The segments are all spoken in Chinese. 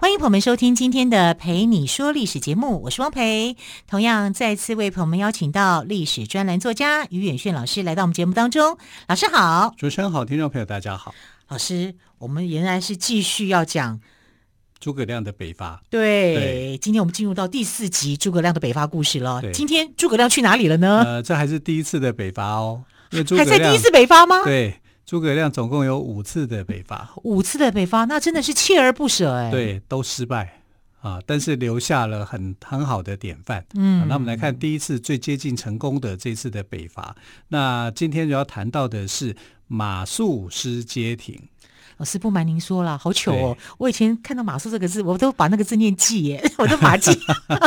欢迎朋友们收听今天的《陪你说历史》节目，我是汪培。同样再次为朋友们邀请到历史专栏作家于远炫老师来到我们节目当中。老师好，主持人好，听众朋友大家好。老师，我们仍然是继续要讲诸葛亮的北伐。对，对今天我们进入到第四集诸葛亮的北伐故事了。今天诸葛亮去哪里了呢？呃，这还是第一次的北伐哦。因为诸葛亮还在第一次北伐吗？对，诸葛亮总共有五次的北伐。五次的北伐，那真的是锲而不舍哎。对，都失败啊，但是留下了很很好的典范。嗯，那我们来看第一次最接近成功的这次的北伐。那今天主要谈到的是马谡失街亭。老师不瞒您说了，好糗哦！我以前看到“马术”这个字，我都把那个字念“记”耶，我都马记，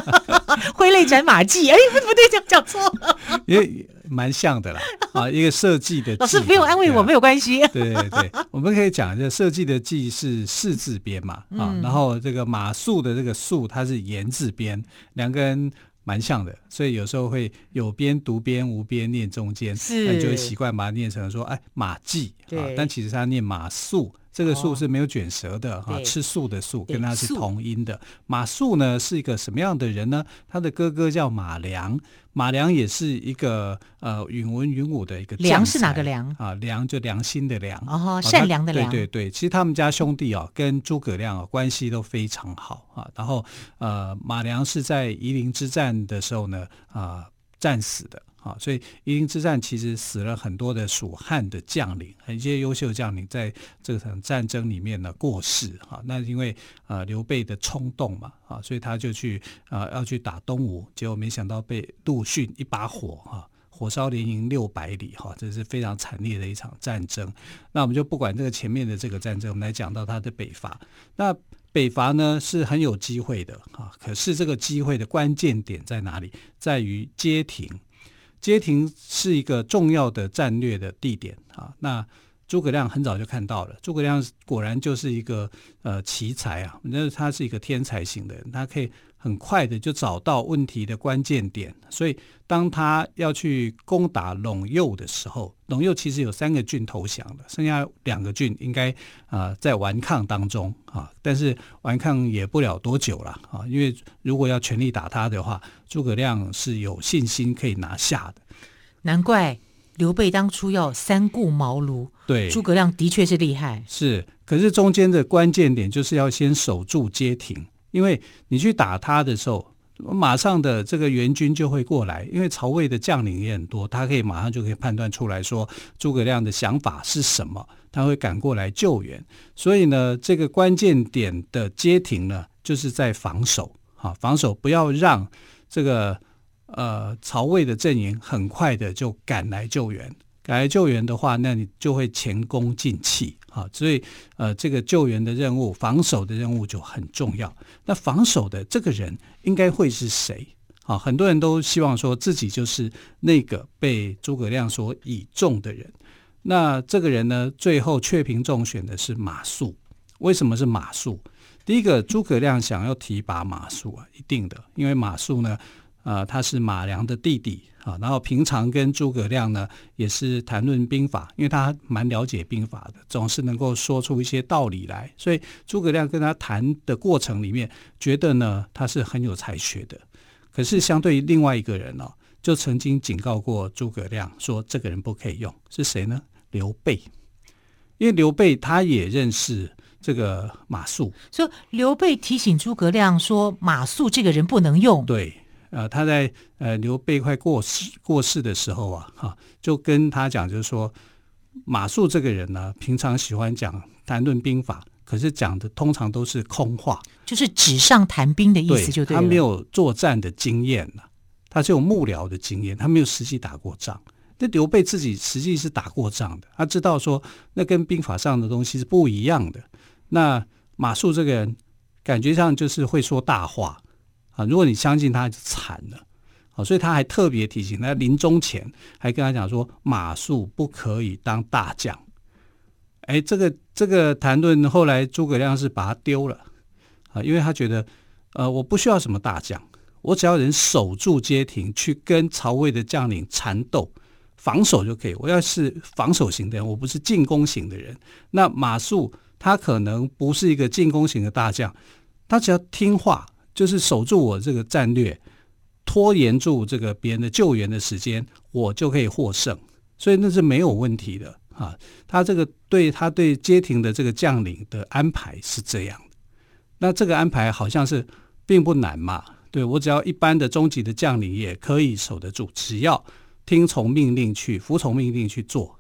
挥泪斩马记。哎，不不对，讲讲错了，因为蛮像的啦。啊，一个设计的“老师不用安慰我，没有关系。对对对，我们可以讲，这设计的“计”是士字边嘛，啊，然后这个马术的这个“术”它是言字边，两个人蛮像的，所以有时候会有边读边，无边念中间，是，那就会习惯把它念成说，哎，马记啊，但其实它念马謖。这个树是没有卷舌的哈，吃素的素跟它是同音的。马谡呢是一个什么样的人呢？他的哥哥叫马良，马良也是一个呃允文允武的一个良是哪个良啊？良就良心的良哦，善良的良。对对对，其实他们家兄弟啊跟诸葛亮啊关系都非常好啊。然后呃，马良是在夷陵之战的时候呢啊战死的。啊，所以夷陵之战其实死了很多的蜀汉的将领，一些优秀将领在这场战争里面呢过世。哈，那因为呃刘备的冲动嘛，啊，所以他就去啊要去打东吴，结果没想到被陆逊一把火哈，火烧连营六百里哈，这是非常惨烈的一场战争。那我们就不管这个前面的这个战争，我们来讲到他的北伐。那北伐呢是很有机会的啊，可是这个机会的关键点在哪里？在于街亭。街亭是一个重要的战略的地点啊，那诸葛亮很早就看到了，诸葛亮果然就是一个呃奇才啊，那他是一个天才型的人，他可以。很快的就找到问题的关键点，所以当他要去攻打陇右的时候，陇右其实有三个郡投降了，剩下两个郡应该啊、呃、在顽抗当中啊，但是顽抗也不了多久了啊，因为如果要全力打他的话，诸葛亮是有信心可以拿下的。难怪刘备当初要三顾茅庐，对，诸葛亮的确是厉害，是，可是中间的关键点就是要先守住街亭。因为你去打他的时候，马上的这个援军就会过来，因为曹魏的将领也很多，他可以马上就可以判断出来说诸葛亮的想法是什么，他会赶过来救援。所以呢，这个关键点的街亭呢，就是在防守，啊，防守不要让这个呃曹魏的阵营很快的就赶来救援。赶来救援的话，那你就会前功尽弃啊！所以，呃，这个救援的任务、防守的任务就很重要。那防守的这个人应该会是谁？啊，很多人都希望说自己就是那个被诸葛亮所倚重的人。那这个人呢，最后雀屏中选的是马谡。为什么是马谡？第一个，诸葛亮想要提拔马谡啊，一定的，因为马谡呢。啊、呃，他是马良的弟弟啊，然后平常跟诸葛亮呢也是谈论兵法，因为他蛮了解兵法的，总是能够说出一些道理来，所以诸葛亮跟他谈的过程里面，觉得呢他是很有才学的。可是相对于另外一个人哦，就曾经警告过诸葛亮说这个人不可以用，是谁呢？刘备，因为刘备他也认识这个马谡，所以刘备提醒诸葛亮说马谡这个人不能用，对。呃，他在呃刘备快过世过世的时候啊，哈，就跟他讲，就是说马谡这个人呢，平常喜欢讲谈论兵法，可是讲的通常都是空话，就是纸上谈兵的意思就对，就他没有作战的经验了，他是有幕僚的经验，他没有实际打过仗。那刘备自己实际是打过仗的，他知道说那跟兵法上的东西是不一样的。那马谡这个人感觉上就是会说大话。啊，如果你相信他，就惨了。好，所以他还特别提醒他临终前还跟他讲说，马谡不可以当大将。哎，这个这个谈论后来诸葛亮是把他丢了啊，因为他觉得呃我不需要什么大将，我只要能守住街亭，去跟曹魏的将领缠斗。防守就可以。我要是防守型的人，我不是进攻型的人。那马谡他可能不是一个进攻型的大将，他只要听话，就是守住我这个战略，拖延住这个别人的救援的时间，我就可以获胜。所以那是没有问题的啊。他这个对他对街亭的这个将领的安排是这样。那这个安排好像是并不难嘛。对，我只要一般的中级的将领也可以守得住，只要。听从命令去，服从命令去做，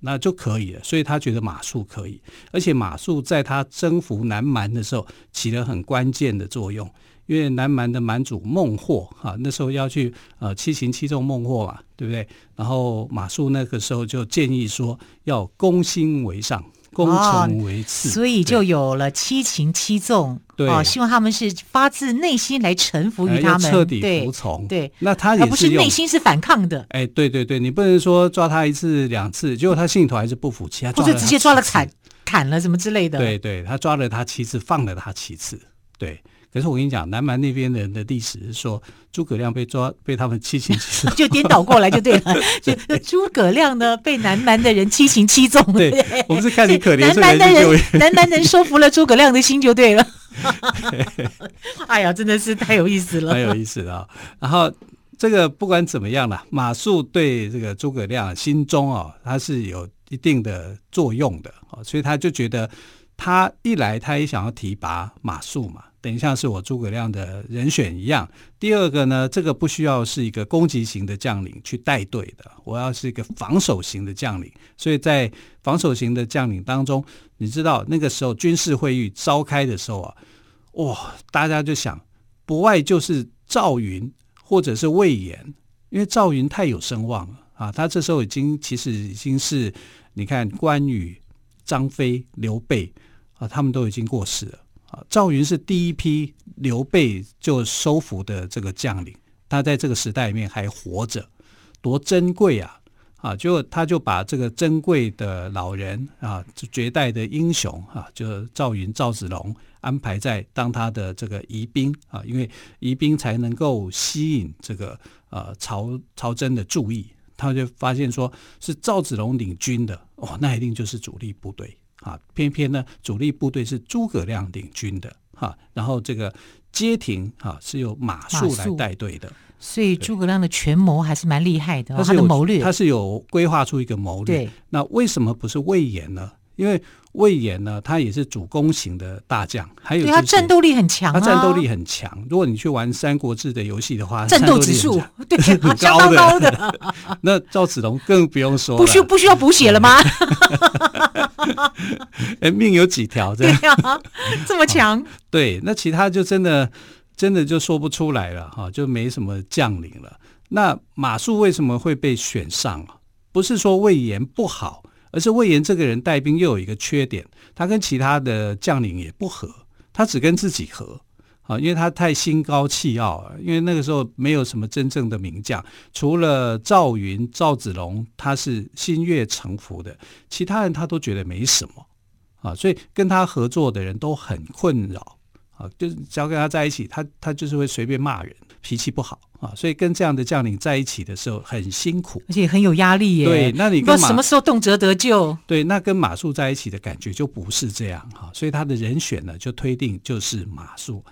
那就可以了。所以他觉得马术可以，而且马术在他征服南蛮的时候起了很关键的作用。因为南蛮的蛮主孟获，哈，那时候要去呃七擒七纵孟获嘛，对不对？然后马謖那个时候就建议说要攻心为上。攻城为次，哦，所以就有了七擒七纵。对，哦，希望他们是发自内心来臣服于他们，彻底服从。对，对那他也是不是内心是反抗的。哎，对对对，你不能说抓他一次两次，结果他信徒还是不服气，或者直接抓了砍砍了什么之类的。对对，他抓了他七次，放了他七次。对。可是我跟你讲，南蛮那边人的历史是说，诸葛亮被抓，被他们七擒七纵，就颠倒过来就对了。就诸葛亮呢，被南蛮的人七擒七纵。对，我们是看你可怜，南蛮的人，南蛮人说服了诸葛亮的心就对了。哎呀，真的是太有意思了，太有意思了。然后这个不管怎么样了，马谡对这个诸葛亮心中哦，他是有一定的作用的哦，所以他就觉得他一来，他也想要提拔马谡嘛。等一下是我诸葛亮的人选一样。第二个呢，这个不需要是一个攻击型的将领去带队的，我要是一个防守型的将领。所以在防守型的将领当中，你知道那个时候军事会议召开的时候啊，哇，大家就想，不外就是赵云或者是魏延，因为赵云太有声望了啊，他这时候已经其实已经是你看关羽、张飞、刘备啊，他们都已经过世了。啊，赵云是第一批刘备就收服的这个将领，他在这个时代里面还活着，多珍贵啊！啊，就他就把这个珍贵的老人啊，绝代的英雄啊，就赵云、赵子龙安排在当他的这个疑兵啊，因为疑兵才能够吸引这个呃曹曹真的注意，他就发现说是赵子龙领军的，哦，那一定就是主力部队。啊，偏偏呢，主力部队是诸葛亮领军的，哈、啊，然后这个街亭啊是由马谡来带队的，所以诸葛亮的权谋还是蛮厉害的，他是有谋略，他是有规划出一个谋略。那为什么不是魏延呢？因为魏延呢，他也是主攻型的大将，还有、就是、他战斗力很强、啊，他战斗力很强。如果你去玩《三国志》的游戏的话，战斗指数对 很高高的。那赵子龙更不用说了，不需不需要补血了吗？哎，命有几条？这样、啊、这么强、哦？对，那其他就真的真的就说不出来了哈，就没什么将领了。那马谡为什么会被选上啊？不是说魏延不好。而是魏延这个人带兵又有一个缺点，他跟其他的将领也不合，他只跟自己合啊，因为他太心高气傲了。因为那个时候没有什么真正的名将，除了赵云、赵子龙，他是心悦诚服的，其他人他都觉得没什么啊，所以跟他合作的人都很困扰啊，就是只要跟他在一起，他他就是会随便骂人，脾气不好。啊，所以跟这样的将领在一起的时候很辛苦，而且很有压力耶。对，那你跟马什么时候动辄得咎？对，那跟马谡在一起的感觉就不是这样哈。所以他的人选呢，就推定就是马謖，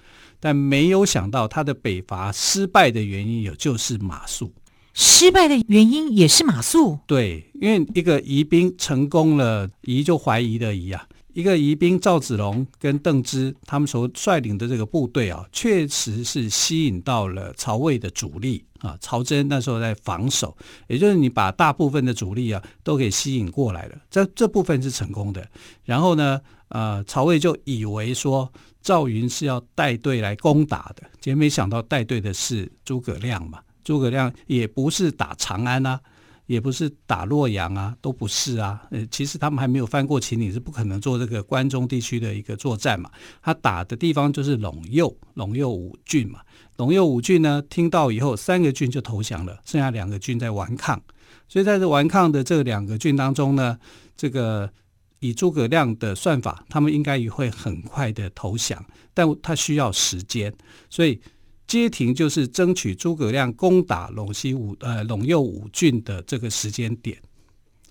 但没有想到他的北伐失败的原因也就是马谡。失败的原因也是马谡？对，因为一个疑兵成功了，疑就怀疑的疑啊。一个疑兵赵子龙跟邓芝他们所率领的这个部队啊，确实是吸引到了曹魏的主力啊。曹真那时候在防守，也就是你把大部分的主力啊都给吸引过来了，这这部分是成功的。然后呢，呃，曹魏就以为说赵云是要带队来攻打的，结果没想到带队的是诸葛亮嘛。诸葛亮也不是打长安啊，也不是打洛阳啊，都不是啊。呃，其实他们还没有翻过秦岭，是不可能做这个关中地区的一个作战嘛。他打的地方就是陇右，陇右五郡嘛。陇右五郡呢，听到以后，三个郡就投降了，剩下两个郡在顽抗。所以在这顽抗的这两个郡当中呢，这个以诸葛亮的算法，他们应该也会很快的投降，但他需要时间，所以。街亭就是争取诸葛亮攻打陇西五呃陇右五郡的这个时间点，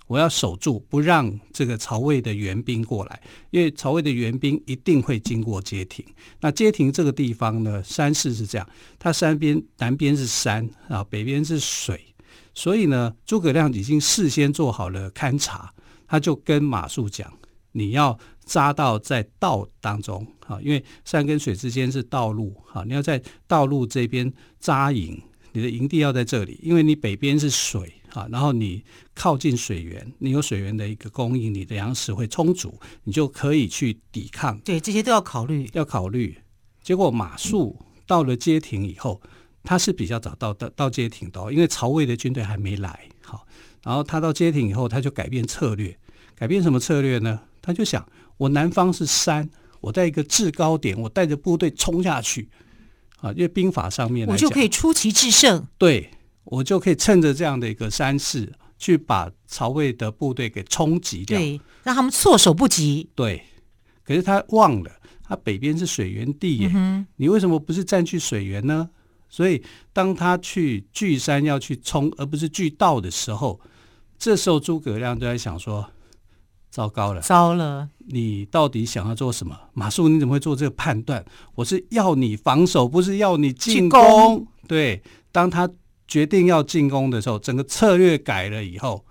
我要守住，不让这个曹魏的援兵过来，因为曹魏的援兵一定会经过街亭。那街亭这个地方呢，山势是这样，它山边南边是山啊，北边是水，所以呢，诸葛亮已经事先做好了勘察，他就跟马术讲，你要。扎到在道当中，哈，因为山跟水之间是道路，哈，你要在道路这边扎营，你的营地要在这里，因为你北边是水，哈，然后你靠近水源，你有水源的一个供应，你的粮食会充足，你就可以去抵抗。对，这些都要考虑，要考虑。结果马术到了街亭以后，他是比较早到到到街亭的，因为曹魏的军队还没来，好，然后他到街亭以后，他就改变策略，改变什么策略呢？他就想。我南方是山，我在一个制高点，我带着部队冲下去，啊，因为兵法上面我就可以出奇制胜。对，我就可以趁着这样的一个山势，去把曹魏的部队给冲击掉，对，让他们措手不及。对，可是他忘了，他北边是水源地耶，嗯、你为什么不是占据水源呢？所以当他去据山要去冲，而不是据道的时候，这时候诸葛亮就在想说。糟糕了，糟了！你到底想要做什么？马谡，你怎么会做这个判断？我是要你防守，不是要你进攻。对，当他决定要进攻的时候，整个策略改了以后，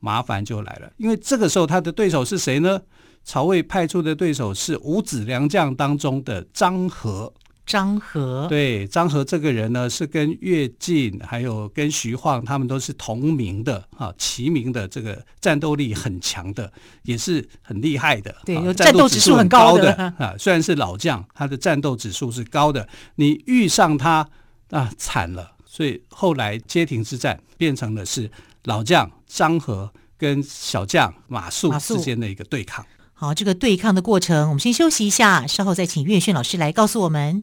麻烦就来了。因为这个时候他的对手是谁呢？曹魏派出的对手是五子良将当中的张合。张合，对，张合这个人呢，是跟乐进还有跟徐晃他们都是同名的啊，齐名的，这个战斗力很强的，也是很厉害的，对，有战斗指数很高的啊。虽然是老将，他的战斗指数是高的，你遇上他啊，惨了。所以后来街亭之战变成了是老将张合跟小将马谡之间的一个对抗。好，这个对抗的过程，我们先休息一下，稍后再请岳轩老师来告诉我们。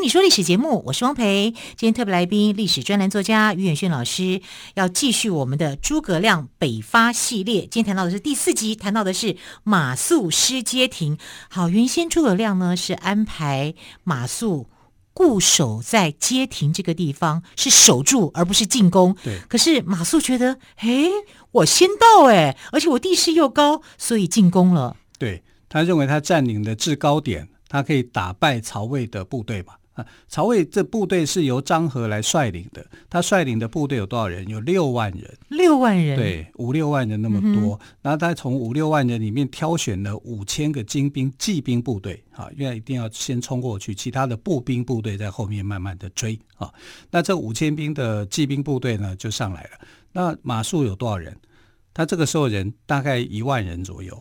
你说历史节目，我是汪培。今天特别来宾，历史专栏作家于远炫老师，要继续我们的诸葛亮北伐系列。今天谈到的是第四集，谈到的是马谡失街亭。好，原先诸葛亮呢是安排马谡固守在街亭这个地方，是守住而不是进攻。对。可是马谡觉得，哎，我先到，哎，而且我地势又高，所以进攻了。对，他认为他占领的制高点，他可以打败曹魏的部队嘛。啊曹魏这部队是由张合来率领的，他率领的部队有多少人？有六万人。六万人，对，五六万人那么多。嗯、然后他从五六万人里面挑选了五千个精兵、骑兵部队，啊，因为一定要先冲过去，其他的步兵部队在后面慢慢的追啊。那这五千兵的骑兵部队呢，就上来了。那马谡有多少人？他这个时候人大概一万人左右。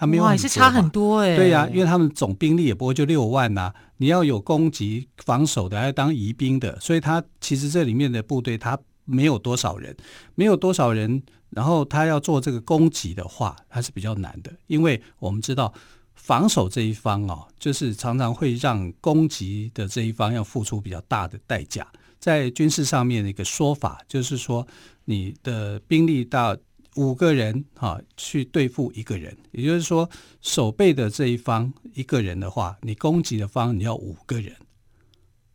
他没有，还是差很多哎。对呀、啊，因为他们总兵力也不过就六万呐、啊，你要有攻击防守的，还要当疑兵的，所以他其实这里面的部队他没有多少人，没有多少人，然后他要做这个攻击的话，还是比较难的，因为我们知道防守这一方哦，就是常常会让攻击的这一方要付出比较大的代价，在军事上面的一个说法就是说，你的兵力到。五个人哈、啊、去对付一个人，也就是说，守备的这一方一个人的话，你攻击的方你要五个人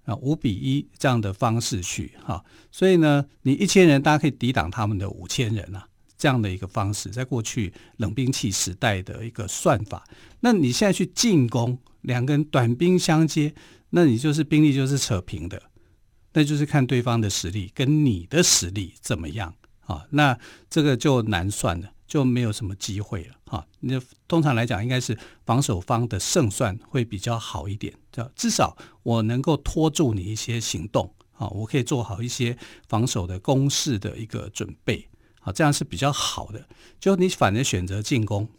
啊，五比一这样的方式去哈、所以呢，你一千人大家可以抵挡他们的五千人啊，这样的一个方式，在过去冷兵器时代的一个算法。那你现在去进攻，两个人短兵相接，那你就是兵力就是扯平的，那就是看对方的实力跟你的实力怎么样。啊，那这个就难算了，就没有什么机会了。哈，那通常来讲，应该是防守方的胜算会比较好一点，至少我能够拖住你一些行动，啊，我可以做好一些防守的攻势的一个准备，啊，这样是比较好的。就你反而选择进攻，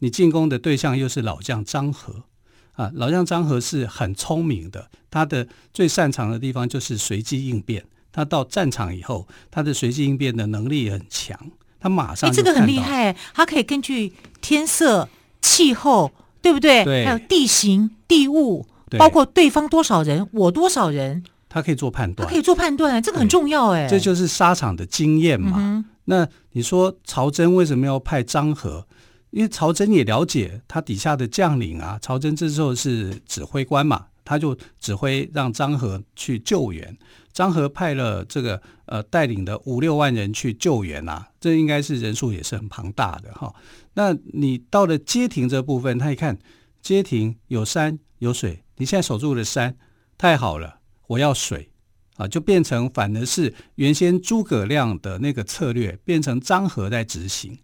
你进攻的对象又是老将张合，啊，老将张合是很聪明的，他的最擅长的地方就是随机应变。他到战场以后，他的随机应变的能力也很强。他马上，哎，这个很厉害，他可以根据天色、气候，对不对？对，还有地形、地物，包括对方多少人，我多少人，他可以做判断。他可以做判断，这个很重要哎。这就是沙场的经验嘛。嗯、那你说曹真为什么要派张合？因为曹真也了解他底下的将领啊。曹真这时候是指挥官嘛，他就指挥让张合去救援。张合派了这个呃带领的五六万人去救援啊，这应该是人数也是很庞大的哈。那你到了街亭这部分，他一看街亭有山有水，你现在守住了山，太好了，我要水啊，就变成反而是原先诸葛亮的那个策略，变成张合在执行。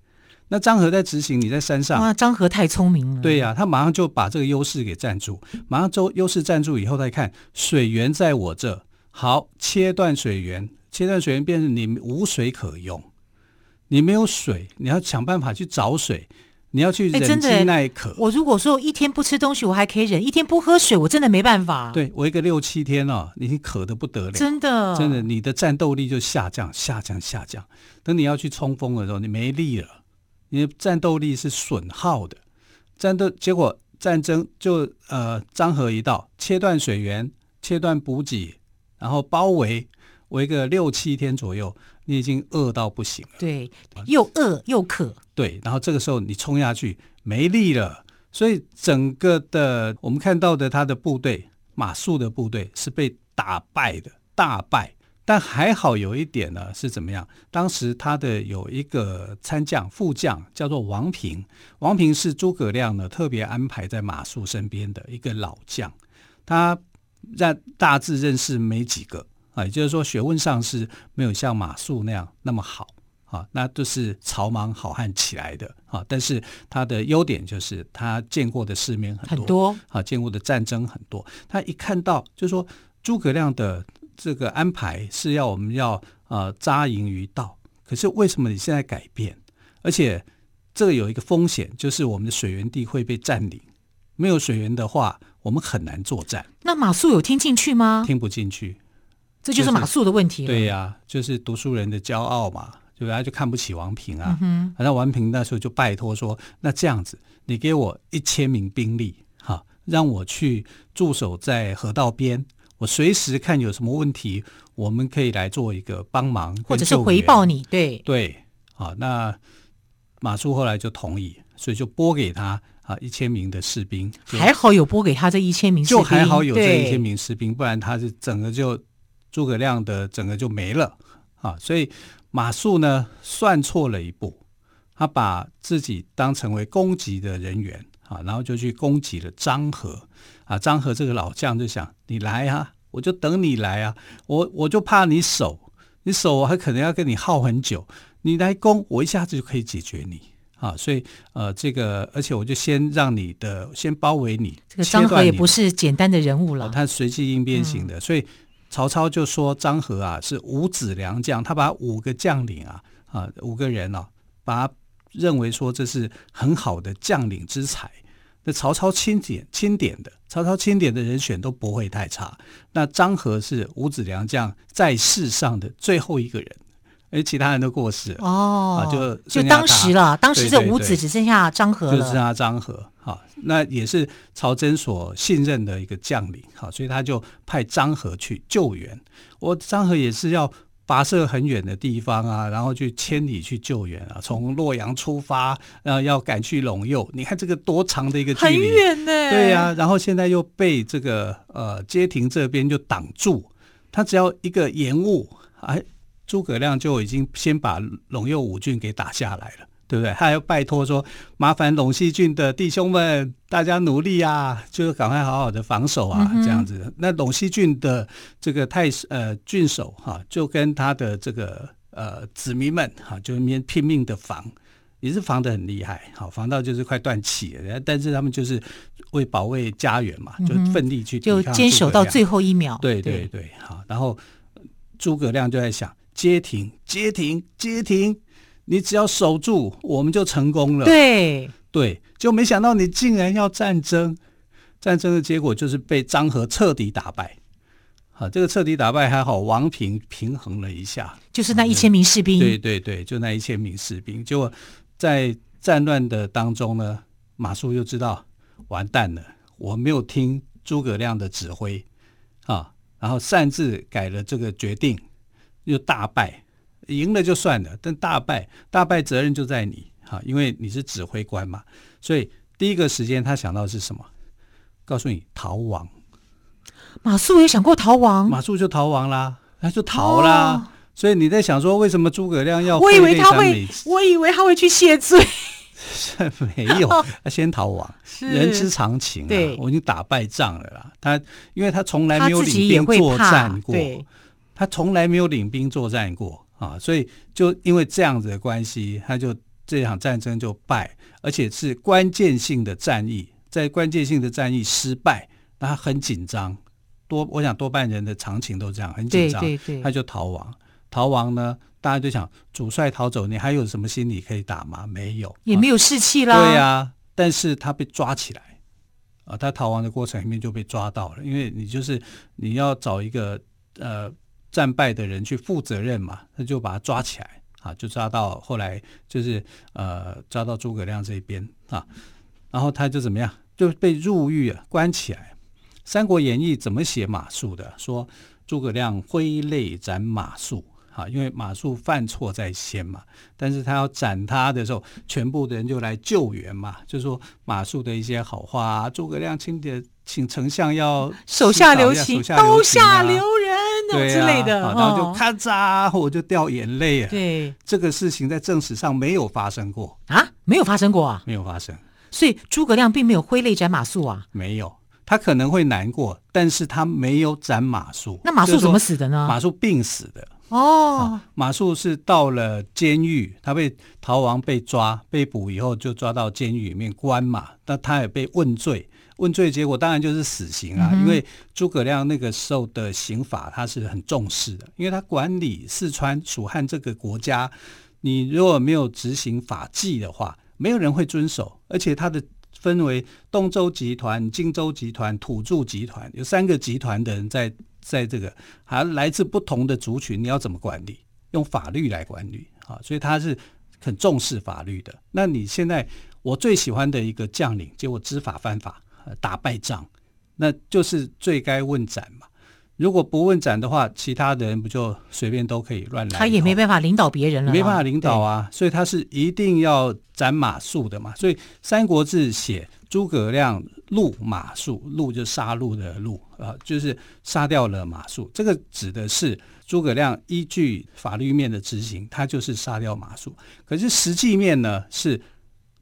那张合在执行，你在山上，哇，张合太聪明了。对呀、啊，他马上就把这个优势给占住，马上就优势占住以后，再看水源在我这。好，切断水源，切断水源变成你无水可用，你没有水，你要想办法去找水，你要去忍饥耐渴。我如果说一天不吃东西，我还可以忍；一天不喝水，我真的没办法。对，我一个六七天哦，你渴的不得了，真的，真的，你的战斗力就下降，下降，下降。等你要去冲锋的时候，你没力了，你的战斗力是损耗的。战斗结果，战争就呃，张合一到，切断水源，切断补给。然后包围围个六七天左右，你已经饿到不行了。对，又饿又渴。对，然后这个时候你冲下去没力了，所以整个的我们看到的他的部队马谡的部队是被打败的，大败。但还好有一点呢，是怎么样？当时他的有一个参将副将叫做王平，王平是诸葛亮呢特别安排在马谡身边的一个老将，他。让大致认识没几个啊，也就是说学问上是没有像马谡那样那么好啊，那都是草莽好汉起来的啊。但是他的优点就是他见过的世面很多，很多啊，见过的战争很多。他一看到就是说诸葛亮的这个安排是要我们要呃扎营于道，可是为什么你现在改变？而且这个有一个风险，就是我们的水源地会被占领，没有水源的话。我们很难作战。那马谡有听进去吗？听不进去，这就是马谡的问题了。对呀、啊，就是读书人的骄傲嘛，对吧？他就看不起王平啊。嗯、那王平那时候就拜托说：“那这样子，你给我一千名兵力，哈，让我去驻守在河道边，我随时看有什么问题，我们可以来做一个帮忙，或者是回报你。”对对，好，那马谡后来就同意，所以就拨给他。啊，一千名的士兵，还好有拨给他这一千名士兵，就还好有这一千名士兵，不然他是整个就诸葛亮的整个就没了啊。所以马谡呢算错了一步，他把自己当成为攻击的人员啊，然后就去攻击了张合啊。张合这个老将就想，你来啊，我就等你来啊，我我就怕你守，你守我还可能要跟你耗很久，你来攻我一下子就可以解决你。啊，所以呃，这个，而且我就先让你的先包围你。这个张合也不是简单的人物了，他随机应变型的，嗯，所以曹操就说张合啊是五子良将，他把五个将领啊啊五个人啊，把他认为说这是很好的将领之才。那曹操钦点钦点的，曹操钦点的人选都不会太差。那张合是五子良将在世上的最后一个人。哎，其他人都过世了哦，啊、就就当时了，当时这五子只剩下张和了，就剩下张合。好，那也是曹真所信任的一个将领，好，所以他就派张和去救援。我张合也是要跋涉很远的地方啊，然后去千里去救援啊，从洛阳出发，然后要赶去陇右。你看这个多长的一个距离，很远呢。对呀、啊，然后现在又被这个呃街亭这边就挡住，他只要一个延误，哎，诸葛亮就已经先把陇右五郡给打下来了。对不对？他还要拜托说，麻烦陇西郡的弟兄们，大家努力啊，就是赶快好好的防守啊，嗯、这样子。那陇西郡的这个太呃郡守哈、啊，就跟他的这个呃子民们哈、啊，就那边拼命的防，也是防得很厉害，好防到就是快断气了。但是他们就是为保卫家园嘛，就奋力去就坚守到最后一秒。对对对，好。然后诸葛亮就在想：街停，街停，街停。你只要守住，我们就成功了。对对，就没想到你竟然要战争，战争的结果就是被张合彻底打败。好，这个彻底打败还好，王平平衡了一下，就是那一千名士兵。对对对，就那一千名士兵。结果在战乱的当中呢，马谡又知道完蛋了，我没有听诸葛亮的指挥啊，然后擅自改了这个决定，又大败。赢了就算了，但大败大败责任就在你哈，因为你是指挥官嘛，所以第一个时间他想到的是什么？告诉你逃亡。马谡也想过逃亡，马谡就逃亡啦，他就逃啦。哦、所以你在想说，为什么诸葛亮要？我以为他会，我以为他会去谢罪，没有，他先逃亡，人之常情啊。对我已经打败仗了啦，他因为他从来没有领兵作战过，他从来没有领兵作战过。啊，所以就因为这样子的关系，他就这场战争就败，而且是关键性的战役，在关键性的战役失败，那他很紧张，多我想多半人的常情都这样，很紧张，对对对，他就逃亡。逃亡呢，大家就想主帅逃走，你还有什么心理可以打吗？没有，也没有士气啦。对呀、啊，但是他被抓起来，啊，他逃亡的过程里面就被抓到了，因为你就是你要找一个呃。战败的人去负责任嘛，他就把他抓起来啊，就抓到后来就是呃抓到诸葛亮这边啊，然后他就怎么样，就被入狱啊，关起来。《三国演义》怎么写马谡的？说诸葛亮挥泪斩马谡啊，因为马谡犯错在先嘛，但是他要斩他的时候，全部的人就来救援嘛，就说马谡的一些好话啊，诸葛亮请点，请丞相要手下留情，刀下留人。对、啊、之类的，然后就咔嚓，我就掉眼泪啊！对，这个事情在正史上没有发生过啊，没有发生过啊，没有发生。所以诸葛亮并没有挥泪斩马谡啊，没有，他可能会难过，但是他没有斩马谡。那马谡怎么死的呢？马谡病死的哦。马谡是到了监狱，他被逃亡被抓被捕以后，就抓到监狱里面关嘛，那他也被问罪。问罪结果当然就是死刑啊，因为诸葛亮那个时候的刑法他是很重视的，因为他管理四川蜀汉这个国家，你如果没有执行法纪的话，没有人会遵守，而且他的分为东周集团、荆州集团、土著集团，有三个集团的人在在这个，还来自不同的族群，你要怎么管理？用法律来管理啊，所以他是很重视法律的。那你现在我最喜欢的一个将领，结果知法犯法。打败仗，那就是罪该问斩嘛。如果不问斩的话，其他的人不就随便都可以乱来？他也没办法领导别人了，没办法领导啊。所以他是一定要斩马谡的嘛。所以《三国志》写诸葛亮戮马谡，戮就杀戮的戮啊，就是杀掉了马谡。这个指的是诸葛亮依据法律面的执行，他就是杀掉马谡。可是实际面呢，是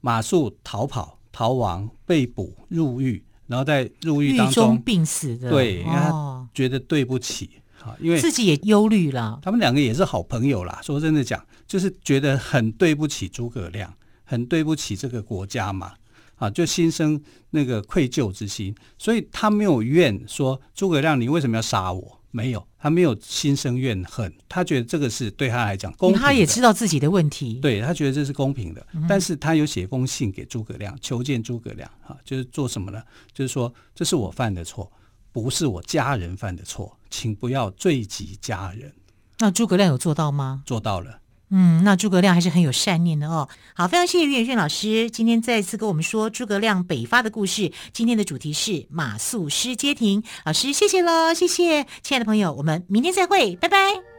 马谡逃跑。逃亡、被捕、入狱，然后在入狱当中，中病死的。对，因为他觉得对不起啊，哦、因为自己也忧虑了。他们两个也是好朋友啦。说真的讲，就是觉得很对不起诸葛亮，很对不起这个国家嘛，啊，就心生那个愧疚之心，所以他没有怨说诸葛亮，你为什么要杀我？没有，他没有心生怨恨，他觉得这个是对他来讲公平的。他也知道自己的问题，对，他觉得这是公平的。嗯、但是他有写封信给诸葛亮，求见诸葛亮，啊，就是做什么呢？就是说，这是我犯的错，不是我家人犯的错，请不要罪及家人。那诸葛亮有做到吗？做到了。嗯，那诸葛亮还是很有善念的哦。好，非常谢谢于远炫老师今天再次跟我们说诸葛亮北伐的故事。今天的主题是马谡失街亭，老师谢谢喽，谢谢，亲爱的朋友，我们明天再会，拜拜。